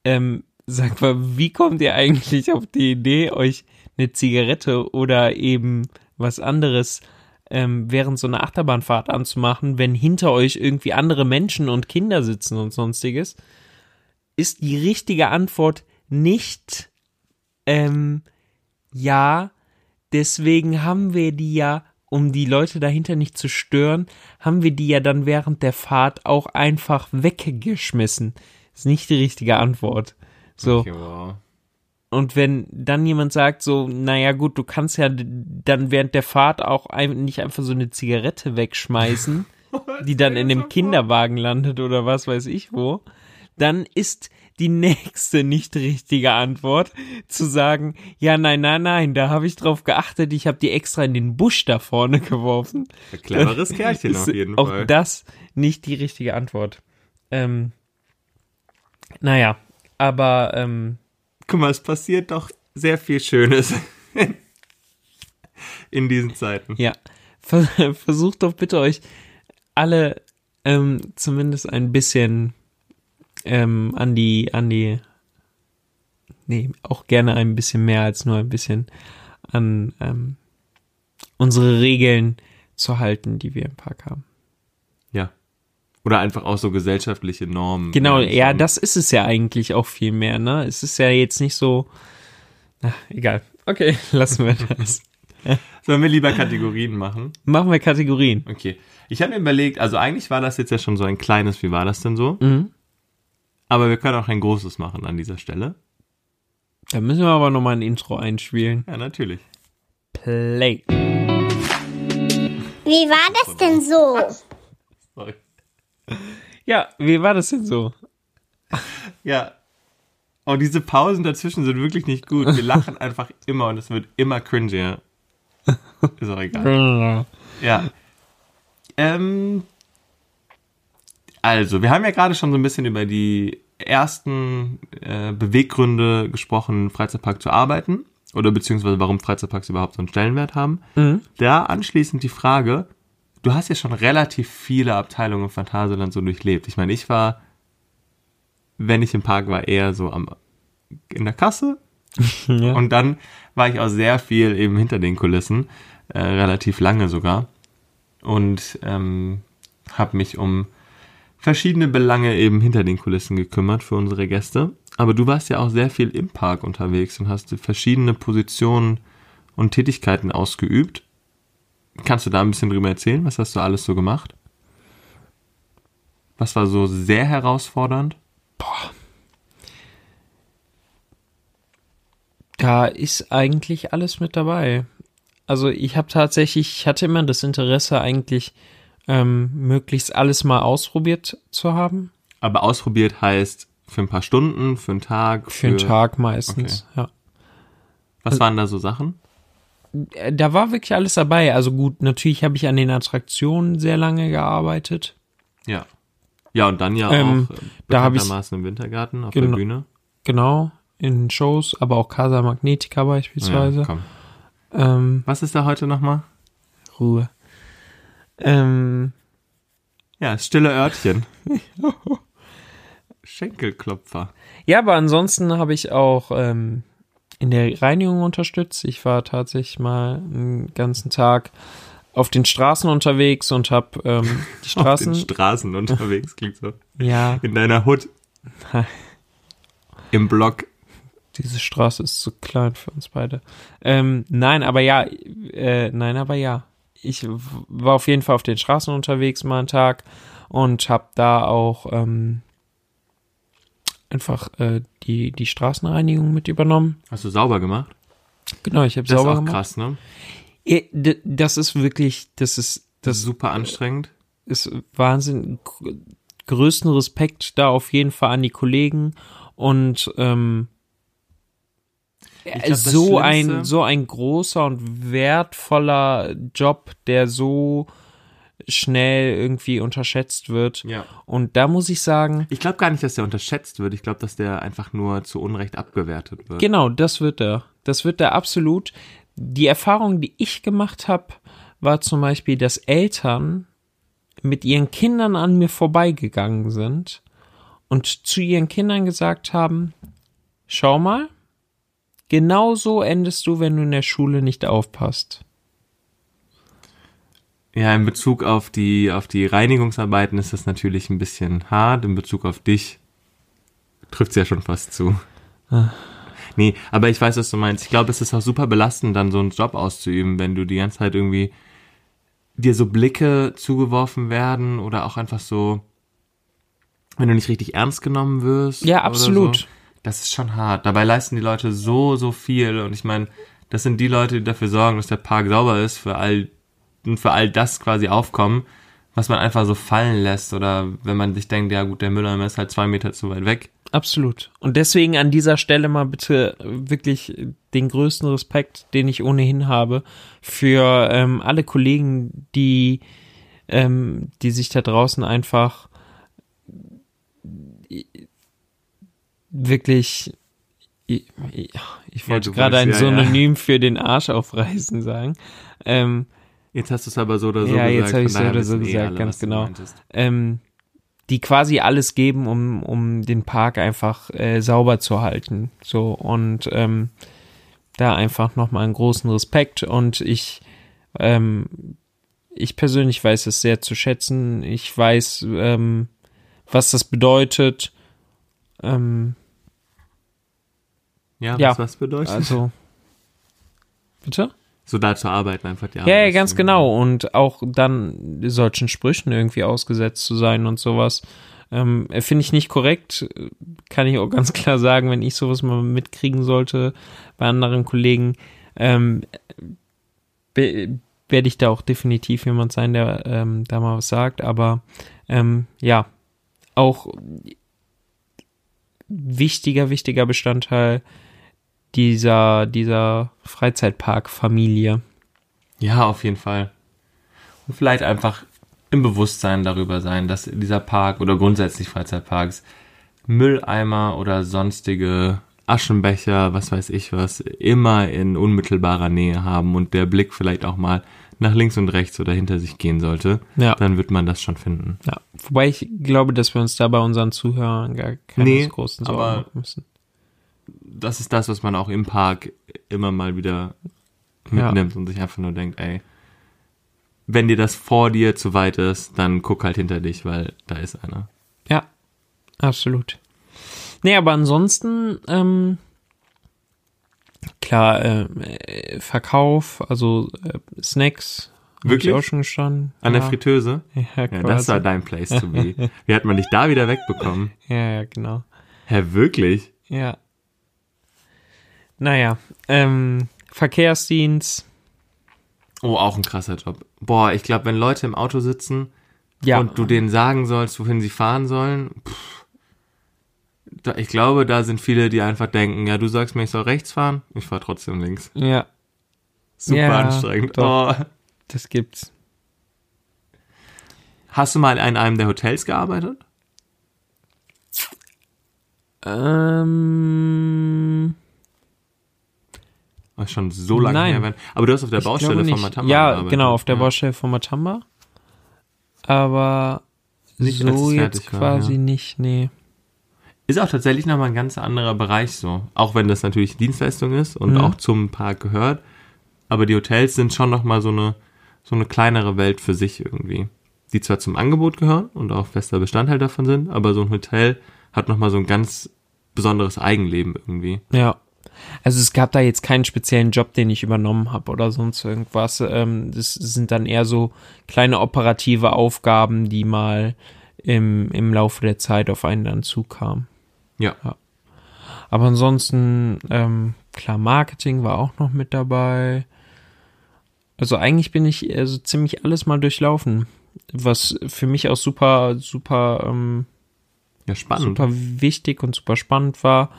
ähm, sag mal, wie kommt ihr eigentlich auf die Idee, euch eine Zigarette oder eben was anderes ähm, während so einer Achterbahnfahrt anzumachen, wenn hinter euch irgendwie andere Menschen und Kinder sitzen und sonstiges, ist die richtige Antwort nicht ähm, ja, deswegen haben wir die ja, um die Leute dahinter nicht zu stören, haben wir die ja dann während der Fahrt auch einfach weggeschmissen. Ist nicht die richtige Antwort. So. Okay, wow. Und wenn dann jemand sagt so, naja gut, du kannst ja dann während der Fahrt auch ein, nicht einfach so eine Zigarette wegschmeißen, <laughs> die dann in dem Kinderwagen landet oder was weiß ich wo, dann ist die nächste nicht richtige Antwort zu sagen, ja, nein, nein, nein, da habe ich drauf geachtet, ich habe die extra in den Busch da vorne geworfen. Ein cleveres <laughs> Kerlchen Ist auf jeden auch Fall. das nicht die richtige Antwort. Ähm, naja, aber ähm, Guck mal, es passiert doch sehr viel Schönes <laughs> in diesen Zeiten. Ja, Ver <laughs> versucht doch bitte euch alle ähm, zumindest ein bisschen ähm, an die, an die, nee, auch gerne ein bisschen mehr als nur ein bisschen an ähm, unsere Regeln zu halten, die wir im Park haben. Oder einfach auch so gesellschaftliche Normen. Genau, ja, schon- das ist es ja eigentlich auch viel mehr, ne? Es ist ja jetzt nicht so, na, egal. Okay, <laughs> lassen wir das. <laughs> Sollen wir lieber Kategorien machen? Machen wir Kategorien. Okay. Ich habe mir überlegt, also eigentlich war das jetzt ja schon so ein kleines, wie war das denn so? Mhm. Aber wir können auch ein großes machen an dieser Stelle. Da müssen wir aber nochmal ein Intro einspielen. Ja, natürlich. Play. Wie war das denn so? Sorry. Ja, wie war das denn so? Ja. Und diese Pausen dazwischen sind wirklich nicht gut. Wir lachen <laughs> einfach immer und es wird immer cringier. Ist auch egal. Ja. Ähm, also, wir haben ja gerade schon so ein bisschen über die ersten äh, Beweggründe gesprochen, Freizeitpark zu arbeiten. Oder beziehungsweise warum Freizeitparks überhaupt so einen Stellenwert haben. Da anschließend die Frage, du hast ja schon relativ viele Abteilungen im Phantasialand so durchlebt. Ich meine, ich war, wenn ich im Park war, eher so am in der Kasse. <laughs> Ja. Und dann war ich auch sehr viel eben hinter den Kulissen, äh, relativ lange sogar. Und ähm, habe mich um verschiedene Belange eben hinter den Kulissen gekümmert für unsere Gäste. Aber du warst ja auch sehr viel im Park unterwegs und hast verschiedene Positionen und Tätigkeiten ausgeübt. Kannst du da ein bisschen drüber erzählen? Was hast du alles so gemacht? Was war so sehr herausfordernd? Da ist eigentlich alles mit dabei. Also ich habe tatsächlich, ich hatte immer das Interesse eigentlich, ähm, möglichst alles mal ausprobiert zu haben. Aber ausprobiert heißt für ein paar Stunden, für einen Tag. Für einen Tag meistens, ja. Was waren da so Sachen? Da war wirklich alles dabei. Also gut, natürlich habe ich an den Attraktionen sehr lange gearbeitet. Ja. Ja, und dann ja Ähm, auch äh, da hab ich- bekanntermaßen im Wintergarten auf der Bühne. Genau, in Shows, aber auch Casa Magnetica beispielsweise. Ja, komm. ähm, Was ist da heute nochmal? Ruhe. Ähm, Ja, stille Örtchen. <laughs> Schenkelklopfer. Ja, aber ansonsten habe ich auch ähm, in der Reinigung unterstützt. Ich war tatsächlich mal einen ganzen Tag auf den Straßen unterwegs und habe ähm, die <laughs> Auf Straßen. den Straßen unterwegs, klingt so. ja, In deiner Hut. <laughs> Im Block. diese Straße ist zu klein für uns beide. Ähm, nein, aber ja, äh, nein, aber ja. Ich war auf jeden Fall auf den Straßen unterwegs mal einen Tag und habe da auch ähm, einfach äh, die, die Straßenreinigung mit übernommen. Hast du sauber gemacht? Genau, ich habe Das sauber ist auch gemacht. krass, ne? Das ist wirklich, das ist, Das das, super anstrengend. ist Wahnsinn. Gr- Größten Respekt da auf jeden Fall an die Kollegen und ähm, glaub, das so ein so ein großer und wertvoller Job, der so schnell irgendwie unterschätzt wird. Ja. Und da muss ich sagen, Ich glaube gar nicht, dass der unterschätzt wird. Ich glaube, dass der einfach nur zu Unrecht abgewertet wird. Genau, das wird er. Das wird er absolut. Die Erfahrung, die ich gemacht habe, war zum Beispiel, dass Eltern mit ihren Kindern an mir vorbeigegangen sind und zu ihren Kindern gesagt haben, schau mal, genau so endest du, wenn du in der Schule nicht aufpasst. Ja, in Bezug auf die, auf die Reinigungsarbeiten ist das natürlich ein bisschen hart. In Bezug auf dich trifft's ja schon fast zu. Nee, aber ich weiß, was du meinst. Ich glaube, es ist auch super belastend, dann so einen Job auszuüben, wenn du die ganze Zeit irgendwie dir so Blicke zugeworfen werden oder auch einfach so, wenn du nicht richtig ernst genommen wirst. Ja, absolut. So. Das ist schon hart. Dabei leisten die Leute so, so viel. Und ich meine, das sind die Leute, die dafür sorgen, dass der Park sauber ist für all und für all das quasi aufkommen, was man einfach so fallen lässt oder wenn man sich denkt, ja gut, der Mülleimer ist halt zwei Meter zu weit weg. Absolut. Und deswegen an dieser Stelle mal bitte wirklich den größten Respekt, den ich ohnehin habe, für ähm, alle Kollegen, die, ähm, die sich da draußen einfach wirklich, ich, ich, ich wollte du gerade ein wolltest- ja, ja. Synonym für den Arsch aufreißen sagen. Ähm, Jetzt hast du es aber so oder so Ja, gesagt. jetzt hab von ich's so oder so eh gesagt, alle, ganz genau. ähm, die quasi alles geben, um, um den Park einfach äh, sauber zu halten. So und ähm, da einfach nochmal einen großen Respekt und ich, ähm, ich persönlich weiß es sehr zu schätzen. Ich weiß, ähm, was das bedeutet. Ähm, Ja, Ja. was was bedeutet? also, bitte? So da zu arbeiten, einfach die Ja, ja, ganz genau. Und auch dann solchen Sprüchen irgendwie ausgesetzt zu sein und sowas. Ähm, Finde ich nicht korrekt. Kann ich auch ganz <laughs> klar sagen, wenn ich sowas mal mitkriegen sollte bei anderen Kollegen, ähm, werde ich da auch definitiv jemand sein, der ähm, da mal was sagt. Aber ähm, ja, auch wichtiger, wichtiger Bestandteil dieser, dieser Freizeitpark-Familie. Ja, auf jeden Fall. Und vielleicht einfach im Bewusstsein darüber sein, dass dieser Park oder grundsätzlich Freizeitparks Mülleimer oder sonstige Aschenbecher, was weiß ich was, immer in unmittelbarer Nähe haben und der Blick vielleicht auch mal nach links und rechts oder hinter sich gehen sollte, Ja. dann wird man das schon finden. Ja, wobei ich glaube, dass wir uns da bei unseren Zuhörern gar keine Nee, großen Sorgen machen müssen. Das ist das, was man auch im Park immer mal wieder Ja. mitnimmt und sich einfach nur denkt, ey, wenn dir das vor dir zu weit ist, dann guck halt hinter dich, weil da ist einer. Ja, absolut. Nee, aber ansonsten, ähm, klar, äh, Verkauf, also äh, Snacks, Wirklich? ich auch schon gestanden. An ja, der Fritteuse? <laughs> Ja, Ja, das war dein Place to be. Wie hat man dich da wieder wegbekommen? <laughs> ja, ja, genau. Hä, wirklich? Ja. Naja, ähm, Verkehrsdienst, Oh, auch ein krasser Job. Boah, ich glaube, wenn Leute im Auto sitzen ja. und du denen sagen sollst, wohin sie fahren sollen, pff, da, ich glaube, da sind viele, die einfach denken, ja, du sagst mir, ich soll rechts fahren, ich fahre trotzdem links. ja, Super Ja, anstrengend. doch. Oh. das gibt's. Hast du mal in einem der Hotels gearbeitet? Ähm, Oh, schon so lange Nein. her. wenn- Aber du hast auf der Ich Baustelle von. Matamba Ja, gearbeitet. genau, auf der Ja. Baustelle von Matamba. Aber Nicht, so jetzt war, quasi ja. nicht, nee. Ist auch tatsächlich nochmal ein ganz anderer Bereich so. Auch wenn das natürlich Dienstleistung ist und Mhm. auch zum Park gehört. Aber die Hotels sind schon nochmal so eine, so eine kleinere Welt für sich irgendwie. Die zwar zum Angebot gehören und auch fester Bestandteil davon sind, aber so ein Hotel hat nochmal so ein ganz besonderes Eigenleben irgendwie. Ja. Also es gab da jetzt keinen speziellen Job, den ich übernommen habe oder sonst irgendwas. Ähm, das sind dann eher so kleine operative Aufgaben, die mal im, im Laufe der Zeit auf einen dann zukamen. Ja. Aber ansonsten, ähm, klar, Marketing war auch noch mit dabei. Also eigentlich bin ich also ziemlich alles mal durchlaufen was für mich auch super, super, ähm, Ja, spannend. super wichtig und super spannend war.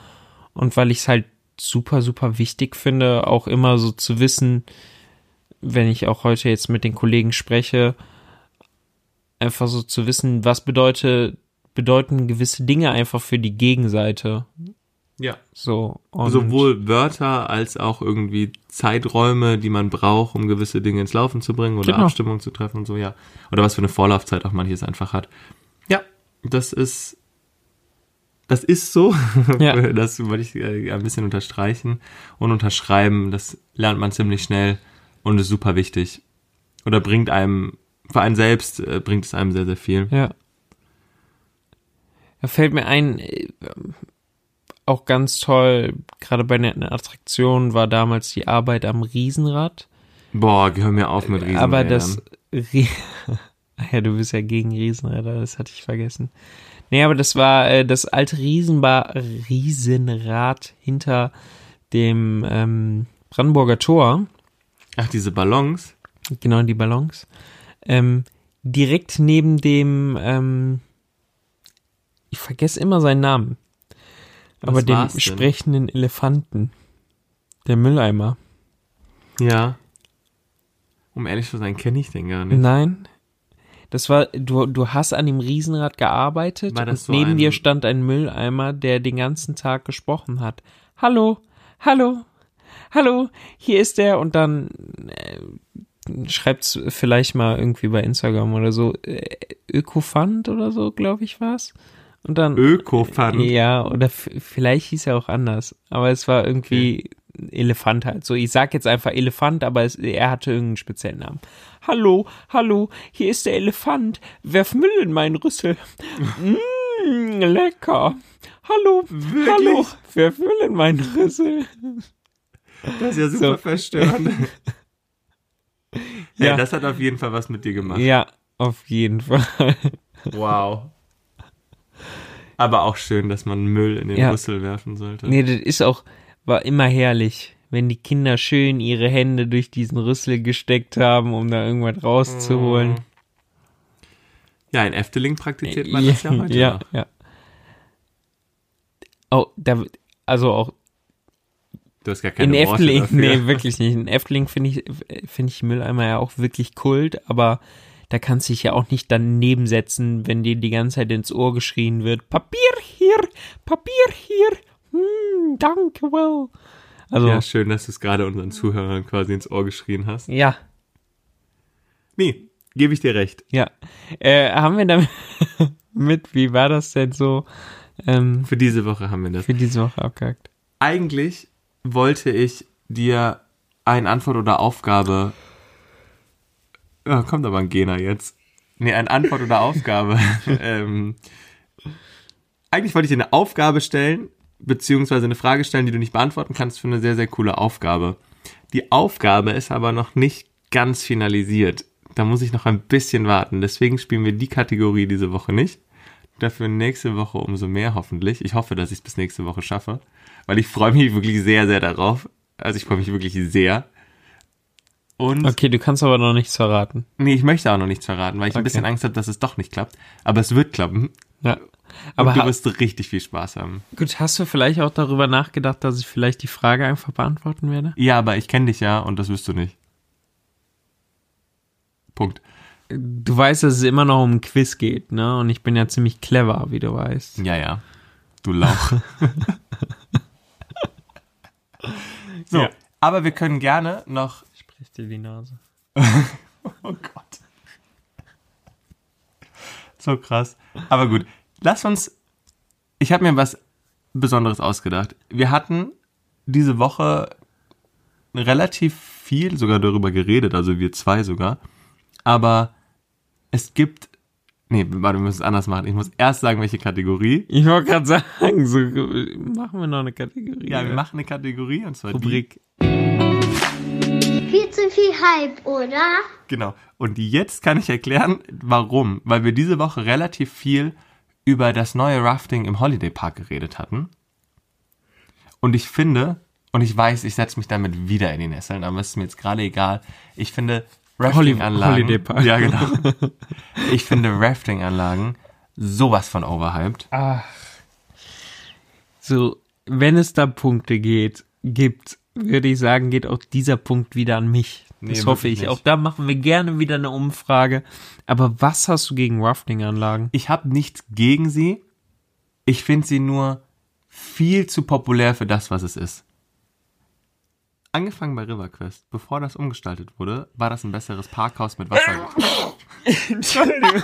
Und weil ich es halt super, super wichtig finde, auch immer so zu wissen, wenn ich auch heute jetzt mit den Kollegen spreche, einfach so zu wissen, was bedeutet, bedeuten gewisse Dinge einfach für die Gegenseite. Ja. So. Sowohl Wörter als auch irgendwie Zeiträume, die man braucht, um gewisse Dinge ins Laufen zu bringen oder Genau. Abstimmung zu treffen und so, ja. Oder was für eine Vorlaufzeit auch manches einfach hat. Ja, das ist, das ist so. Ja. <laughs> Das wollte ich äh, ein bisschen unterstreichen und unterschreiben. Das lernt man ziemlich schnell und ist super wichtig. Oder bringt einem, für einen selbst äh, bringt es einem sehr, sehr viel. Ja. Da fällt mir ein, äh, auch ganz toll, gerade bei den Attraktionen war damals die Arbeit am Riesenrad. Boah, hör mir auf mit Riesenrädern. Aber das, <laughs> ja, du bist ja gegen Riesenräder, das hatte ich vergessen. Nee, aber das war äh, das alte Riesenba Riesenrad hinter dem ähm, Brandenburger Tor. Ach, diese Ballons? genau die Ballons, ähm, direkt neben dem, ähm, ich vergesse immer seinen Namen, Was aber dem denn? sprechenden Elefanten, der Mülleimer. Ja. Um ehrlich zu sein, kenne ich den gar nicht. Nein, das war, du, du hast an dem Riesenrad gearbeitet und so neben dir stand ein Mülleimer, der den ganzen Tag gesprochen hat. Hallo, hallo, hallo, hier ist der und dann äh, schreibt's vielleicht mal irgendwie bei Instagram oder so, äh, Ökofant oder so, glaube ich, war's. Und dann Ökofan. ja, oder vielleicht hieß er auch anders. Aber es war irgendwie Elefant halt. So, ich sag jetzt einfach Elefant, aber es, er hatte irgendeinen speziellen Namen. Hallo, hallo, hier ist der Elefant. Werf Müll in meinen Rüssel. mm, lecker. Hallo, hallo, werf Müll in meinen Rüssel. Das ist ja super So. verstörend. <laughs> ja. Ja. das hat auf jeden Fall was mit dir gemacht. Ja, auf jeden Fall. Wow. Aber auch schön, dass man Müll in den Ja. Rüssel werfen sollte. Nee, das ist auch, war immer herrlich, wenn die Kinder schön ihre Hände durch diesen Rüssel gesteckt haben, um da irgendwas rauszuholen. Ja, in Efteling praktiziert man das ja heute ja, noch. ja. Oh, da, also auch Du hast gar keine in Worte Efteling, dafür. nee, wirklich nicht. In Efteling finde ich, finde ich Mülleimer ja auch wirklich Kult, aber da kannst du dich ja auch nicht daneben setzen, wenn dir die ganze Zeit ins Ohr geschrien wird, Papier hier, Papier hier, hm, danke, well. Also, Ja, ja. schön, dass du es gerade unseren Zuhörern quasi ins Ohr geschrien hast. ja, Nee, gebe ich dir recht. Äh, haben wir damit, <laughs> mit, wie war das denn so, ähm, Für diese Woche haben wir das. für diese Woche abgehakt? Eigentlich wollte ich dir eine Antwort oder Aufgabe. Ja, kommt aber ein Gena jetzt. Nee, eine Antwort oder Aufgabe. <laughs> ähm, eigentlich wollte ich dir eine Aufgabe stellen, beziehungsweise eine Frage stellen, die du nicht beantworten kannst, für eine sehr, sehr coole Aufgabe. Die Aufgabe ist aber noch nicht ganz finalisiert. Da muss ich noch ein bisschen warten. Deswegen spielen wir die Kategorie diese Woche nicht. Dafür nächste Woche umso mehr hoffentlich. Ich hoffe, dass ich es bis nächste Woche schaffe, weil ich freue mich wirklich sehr, sehr darauf. Also ich freue mich wirklich sehr. Und Okay, du kannst aber noch nichts verraten. nee, ich möchte auch noch nichts verraten, weil ich ein Okay. bisschen Angst habe, dass es doch nicht klappt. Aber es wird klappen. Ja. Aber und du wirst richtig viel Spaß haben. gut, hast du vielleicht auch darüber nachgedacht, dass ich vielleicht die Frage einfach beantworten werde? Ja, aber ich kenne dich ja und das wirst du nicht. Punkt. Du weißt, dass es immer noch um ein Quiz geht, ne? Und ich bin ja ziemlich clever, wie du weißt. Ja, ja. Du Lauch. <laughs> so, Ja. aber wir können gerne noch Spricht dir die Nase. <laughs> Oh Gott. So krass. Aber gut, lass uns. Ich habe mir was Besonderes ausgedacht. Wir hatten diese Woche relativ viel sogar darüber geredet, also wir zwei sogar. Aber es gibt. Nee, warte, wir müssen es anders machen. Ich muss erst sagen, welche Kategorie. Ich wollte gerade sagen, so machen wir noch eine Kategorie. Ja, wir machen eine Kategorie und zwar die. Viel zu viel Hype, oder? Genau. Und jetzt kann ich erklären, warum. Weil wir diese Woche relativ viel über das neue Rafting im Holiday Park geredet hatten. Und ich finde, und ich weiß, ich setze mich damit wieder in die Nesseln, aber es ist mir jetzt gerade egal. Ich finde, Rafting-Anlagen. Holiday Park. Ja, genau. <laughs> Ich finde Rafting-Anlagen sowas von overhyped. So, wenn es da Punkte geht, gibt, würde ich sagen, geht auch dieser Punkt wieder an mich. Das Nee, hoffe wirklich ich. nicht. Auch da machen wir gerne wieder eine Umfrage. Aber was hast du gegen Rafting-Anlagen? Ich habe nichts gegen sie. Ich finde sie nur viel zu populär für das, was es ist. Angefangen bei RiverQuest, bevor das umgestaltet wurde, war das ein besseres Parkhaus mit Wasser. Entschuldigung.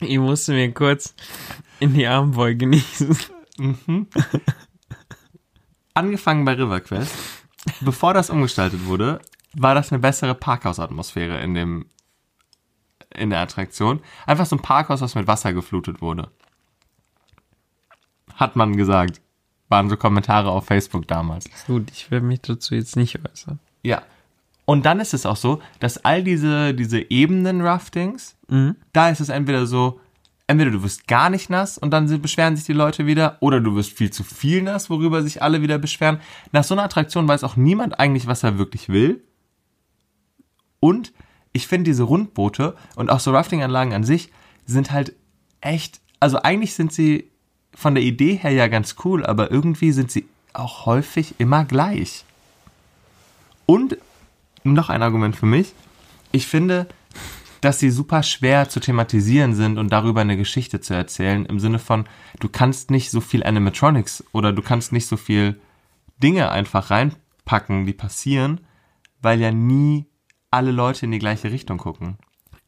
Ich musste mir kurz in die Armbeuge genießen. Angefangen bei RiverQuest, bevor das umgestaltet wurde, war das eine bessere Parkhausatmosphäre in dem in der Attraktion. Einfach so ein Parkhaus, was mit Wasser geflutet wurde. Hat man gesagt. Waren so Kommentare auf Facebook damals. Gut, ich werde mich dazu jetzt nicht äußern. Ja. Und dann ist es auch so, dass all diese, diese Ebenen-Raftings, da ist es entweder so, entweder du wirst gar nicht nass und dann beschweren sich die Leute wieder, oder du wirst viel zu viel nass, worüber sich alle wieder beschweren. Nach so einer Attraktion weiß auch niemand eigentlich, was er wirklich will. Und ich finde diese Rundboote und auch so Rafting-Anlagen an sich sind halt echt, also eigentlich sind sie von der Idee her ja ganz cool, aber irgendwie sind sie auch häufig immer gleich. Und noch ein Argument für mich. Ich finde, dass sie super schwer zu thematisieren sind und darüber eine Geschichte zu erzählen. Im Sinne von, du kannst nicht so viel Animatronics oder du kannst nicht so viel Dinge einfach reinpacken, die passieren, weil ja nie alle Leute in die gleiche Richtung gucken.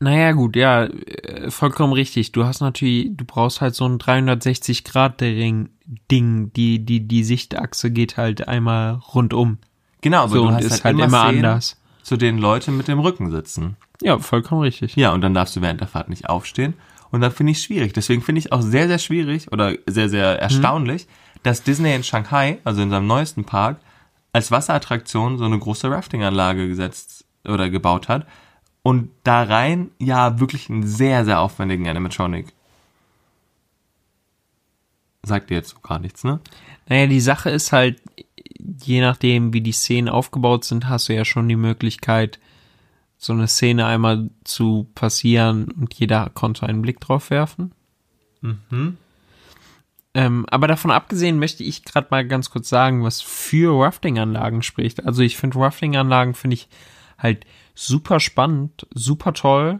Naja, gut, ja, äh, vollkommen richtig. Du hast natürlich, du brauchst halt so ein 360-Grad-Ding, die, die, die Sichtachse geht halt einmal rundum. Genau, aber So, du hast ist halt, halt immer, immer Szenen, anders. Zu denen Leute mit dem Rücken sitzen. Ja, vollkommen richtig. Ja, und dann darfst du während der Fahrt nicht aufstehen. Und dann finde ich es schwierig. Deswegen finde ich auch sehr, sehr schwierig oder sehr, sehr erstaunlich, dass Disney in Shanghai, also in seinem neuesten Park, als Wasserattraktion so eine große Rafting-Anlage gesetzt oder gebaut hat. Und da rein ja wirklich einen sehr, sehr aufwendigen Animatronic. Sagt dir jetzt so gar nichts, ne? Naja, die Sache ist halt, je nachdem, wie die Szenen aufgebaut sind, hast du ja schon die Möglichkeit, so eine Szene einmal zu passieren und jeder konnte einen Blick drauf werfen. Ähm, aber davon abgesehen möchte ich gerade mal ganz kurz sagen, was für Rafting-Anlagen spricht. Also ich finde Rafting-Anlagen finde ich halt super spannend, super toll.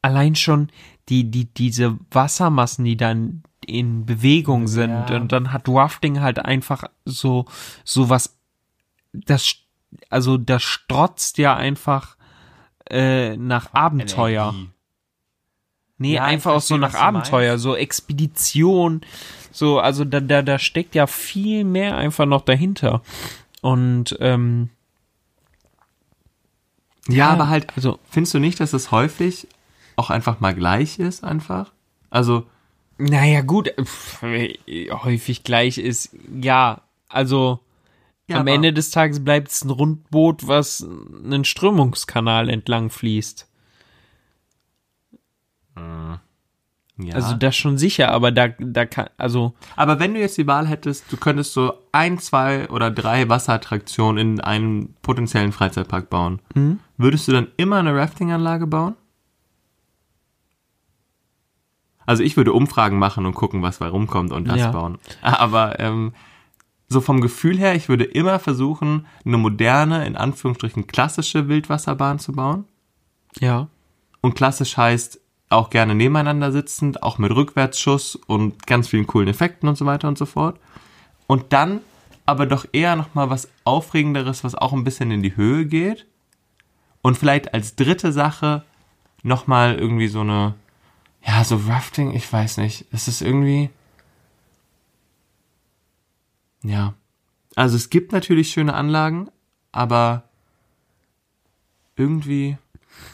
Allein schon die, die, diese Wassermassen, die dann in Bewegung sind. Ja. Und dann hat Rafting halt einfach so, so was, das, also das strotzt ja einfach äh, nach Abenteuer. Energie. Nee, Ja, einfach auch so nach Abenteuer, so Expedition, so, also da, da, da steckt ja viel mehr einfach noch dahinter. Und, ähm, Ja, aber halt, also, findest du nicht, dass es häufig auch einfach mal gleich ist, einfach? Also, naja, gut, pff, häufig gleich ist, ja, also, ja, am Ende des Tages bleibt es ein Rundboot, was einen Strömungskanal entlang fließt. ja. Also das schon sicher, aber da, da kann, also, Aber wenn du jetzt die Wahl hättest, du könntest so ein, zwei oder drei Wasserattraktionen in einen potenziellen Freizeitpark bauen, würdest du dann immer eine Rafting-Anlage bauen? Also ich würde Umfragen machen und gucken, was bei rumkommt und das Ja. bauen. Aber ähm, so vom Gefühl her, ich würde immer versuchen, eine moderne, in Anführungsstrichen klassische Wildwasserbahn zu bauen. ja. Und klassisch heißt auch gerne nebeneinander sitzend, auch mit Rückwärtsschuss und ganz vielen coolen Effekten und so weiter und so fort. Und dann aber doch eher nochmal was Aufregenderes, was auch ein bisschen in die Höhe geht. Und vielleicht als dritte Sache nochmal irgendwie so eine, ja, so Rafting, ich weiß nicht. Es ist irgendwie, ja. Also es gibt natürlich schöne Anlagen, aber irgendwie,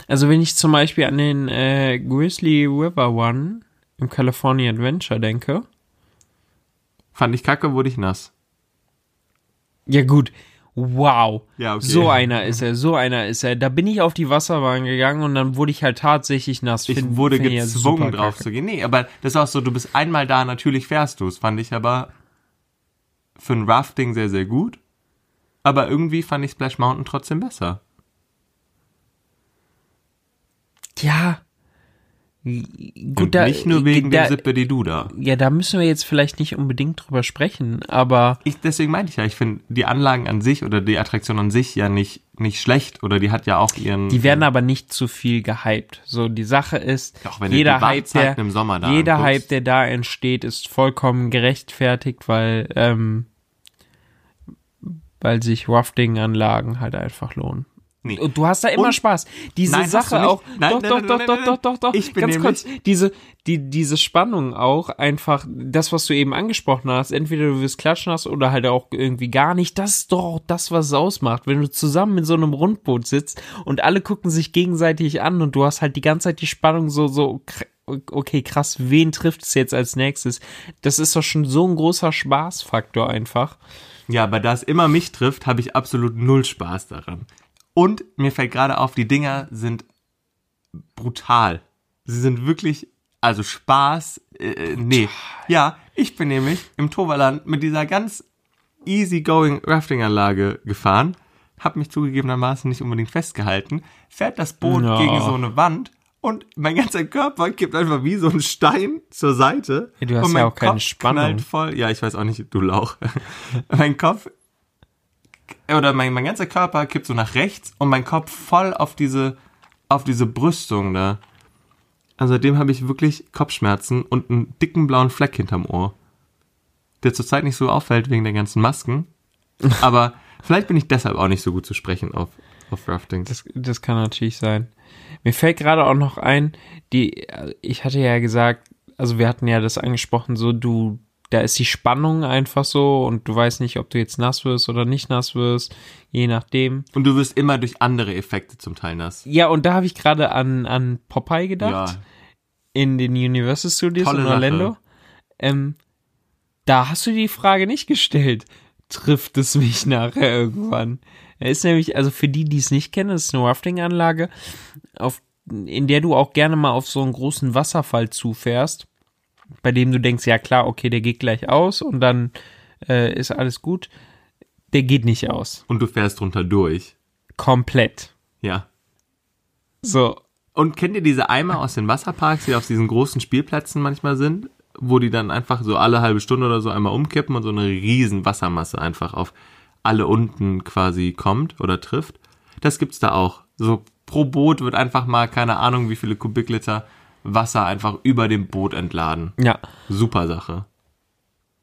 Also wenn ich zum Beispiel an den äh, Grizzly River One im California Adventure denke, fand ich kacke, wurde ich nass. ja gut, wow, Ja, okay. so einer ist er, so einer ist er. Da bin ich auf die Wasserbahn gegangen und dann wurde ich halt tatsächlich nass. Ich Find- wurde find ja gezwungen super drauf zu gehen. Nee, aber das ist auch so, du bist einmal da, natürlich fährst du es. Fand ich aber für ein Rafting sehr, sehr gut. Aber irgendwie fand ich Splash Mountain trotzdem besser. Ja. Und Gut, da, nicht nur wegen da, dem Sippe die Duda. Ja, da müssen wir jetzt vielleicht nicht unbedingt drüber sprechen, aber Ich, deswegen meinte ich ja, ich finde die Anlagen an sich oder die Attraktion an sich ja nicht, nicht schlecht oder die hat ja auch ihren. die werden aber nicht zu viel gehypt. So, die Sache ist, Doch, du jeder Hype, der, im Sommer da jeder anguckst. Hype, der da entsteht, ist vollkommen gerechtfertigt, weil, ähm, weil sich Rafting-Anlagen halt einfach lohnen. Nee. Und du hast da immer Und- Spaß. Diese Nein, Sache auch. Nein, doch, nein, doch, nein, doch, nein, doch, doch, doch, doch. Ich bin Ganz kurz. Diese, die, diese Spannung auch einfach, das, was du eben angesprochen hast, entweder du wirst klatschen hast oder halt auch irgendwie gar nicht. Das ist doch auch das, was es ausmacht. Wenn du zusammen in so einem Rundboot sitzt und alle gucken sich gegenseitig an und du hast halt die ganze Zeit die Spannung so, so, okay, krass, wen trifft es jetzt als nächstes? Das ist doch schon so ein großer Spaßfaktor einfach. Ja, aber da es immer mich trifft, habe ich absolut null Spaß daran. Und mir fällt gerade auf, die Dinger sind brutal. Sie sind wirklich, also Spaß, äh, nee. Ja, ich bin nämlich im Toverland mit dieser ganz easygoing Rafting-Anlage gefahren, habe mich zugegebenermaßen nicht unbedingt festgehalten, fährt das Boot Ja. gegen so eine Wand und mein ganzer Körper kippt einfach wie so ein Stein zur Seite. Ja, du hast und ja mein auch keine Kopf Spannung. knallt voll. Ja, ich weiß auch nicht, du Lauch. <laughs> mein Kopf oder mein, mein ganzer Körper kippt so nach rechts und mein Kopf voll auf diese, auf diese Brüstung da. Also seitdem habe ich wirklich Kopfschmerzen und einen dicken blauen Fleck hinterm Ohr. Der zurzeit nicht so auffällt wegen der ganzen Masken. <laughs> Aber vielleicht bin ich deshalb auch nicht so gut zu sprechen auf, auf Raftings. Das, das kann natürlich sein. Mir fällt gerade auch noch ein, die, ich hatte ja gesagt, also wir hatten ja das angesprochen, so du, da ist die Spannung einfach so und du weißt nicht, ob du jetzt nass wirst oder nicht nass wirst, je nachdem. Und du wirst immer durch andere Effekte zum Teil nass. Ja, und da habe ich gerade an, an Popeye gedacht, Ja. in den Universal Studios Tolle in. Orlando. Ähm, da hast du die Frage nicht gestellt. Trifft es mich nachher irgendwann? Er ist nämlich, also für die, die es nicht kennen, ist eine Rafting-Anlage, auf, in der du auch gerne mal auf so einen großen Wasserfall zufährst, bei dem du denkst, ja klar, okay, der geht gleich aus und dann äh, ist alles gut. Der geht nicht aus. Und du fährst drunter durch. Komplett. Ja. So, Und kennt ihr diese Eimer aus den Wasserparks, die auf diesen großen Spielplätzen manchmal sind, wo die dann einfach so alle halbe Stunde oder so einmal umkippen und so eine riesen Wassermasse einfach auf alle unten quasi kommt oder trifft? Das gibt's da auch. So pro Boot wird einfach mal keine Ahnung wie viele Kubikliter Wasser einfach über dem Boot entladen. ja. Super Sache.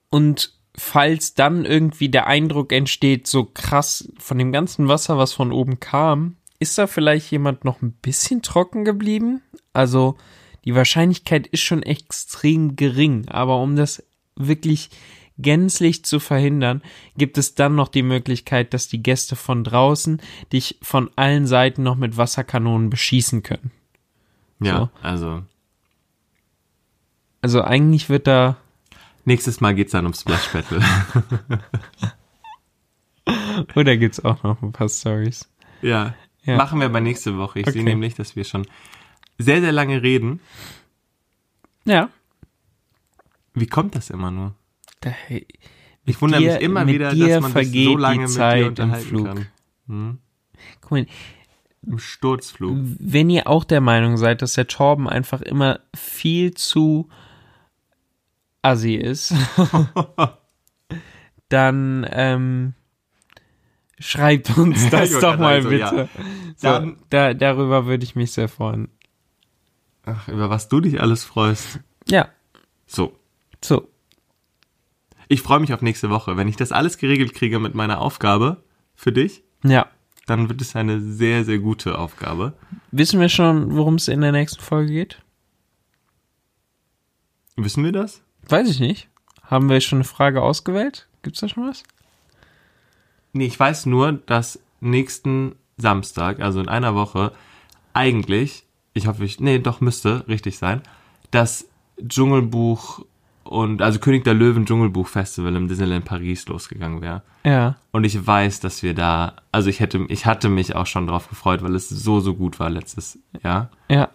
Und falls dann irgendwie der Eindruck entsteht, so krass von dem ganzen Wasser, was von oben kam, ist da vielleicht jemand noch ein bisschen trocken geblieben? Also die Wahrscheinlichkeit ist schon extrem gering, aber um das wirklich gänzlich zu verhindern, gibt es dann noch die Möglichkeit, dass die Gäste von draußen dich von allen Seiten noch mit Wasserkanonen beschießen können. Ja, So. also Also eigentlich wird da nächstes Mal geht's dann um Splash Battle. <laughs> oder gibt's auch noch ein paar Stories? ja. Ja. Machen wir aber nächste Woche. Ich sehe Okay. nämlich, dass wir schon sehr, sehr lange reden. Ja. Wie kommt das immer nur? Da, Ich wundere dir- mich immer mit wieder, dir dass man vergeht so die lange mit Zeit dir im unterhalten Flug. kann. guck mal, Im Sturzflug. wenn ihr auch der Meinung seid, dass der Torben einfach immer viel zu assi ist, <laughs> dann ähm, schreibt uns das doch mal gerade bitte. sagen, So, da, darüber würde ich mich sehr freuen. Ach, über was du dich alles freust. Ja, So. so. Ich freue mich auf nächste Woche. Wenn ich das alles geregelt kriege mit meiner Aufgabe für dich, Ja. Dann wird es eine sehr, sehr gute Aufgabe. Wissen wir schon, worum es in der nächsten Folge geht? Wissen wir das? Weiß ich nicht. Haben wir schon eine Frage ausgewählt? Gibt's da schon was? Nee, ich weiß nur, dass nächsten Samstag, also in einer Woche, eigentlich, ich hoffe, ich, nee, doch müsste richtig sein, das Dschungelbuch und, also König der Löwen Dschungelbuch Festival im Disneyland Paris losgegangen wäre. Ja. Und ich weiß, dass wir da, also ich hätte, ich hatte mich auch schon drauf gefreut, weil es so, so gut war letztes Jahr. Ja.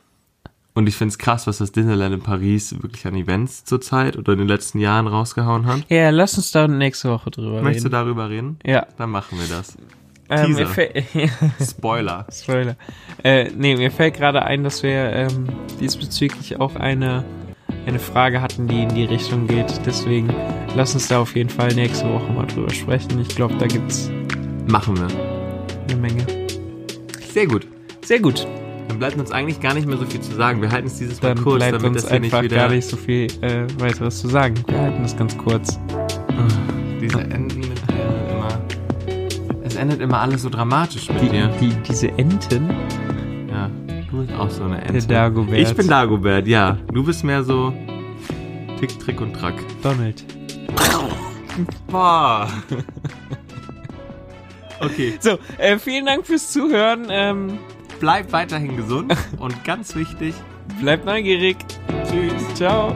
Und ich finde es krass, was das Disneyland in Paris wirklich an Events zurzeit oder in den letzten Jahren rausgehauen hat. Ja, lass uns da nächste Woche drüber Möchtest du reden. darüber reden? Ja. Dann machen wir das. Ähm, <laughs> Spoiler. Spoiler. Äh, nee, mir fällt gerade ein, dass wir ähm, diesbezüglich auch eine, eine Frage hatten, die in die Richtung geht. Deswegen lass uns da auf jeden Fall nächste Woche mal drüber sprechen. Ich glaube, da gibt's Machen wir. eine Menge. Sehr gut. Sehr gut. Dann bleibt uns eigentlich gar nicht mehr so viel zu sagen. Wir halten es dieses Mal Dann kurz, bleibt damit uns das hier nicht einfach wieder gar nicht so viel äh, weiteres zu sagen. Wir halten es ganz kurz. diese Enden mit äh, immer. Es endet immer alles so dramatisch mit Die, dir. die, diese Enten, du bist auch so eine der Ente. Dagobert. Ich bin Dagobert, ja. Du bist mehr so Tick, Trick und Track. Donald. Boah. <laughs> okay, So, äh, vielen Dank fürs Zuhören. Ähm, bleib weiterhin gesund und ganz wichtig, bleibt neugierig. tschüss. Ciao.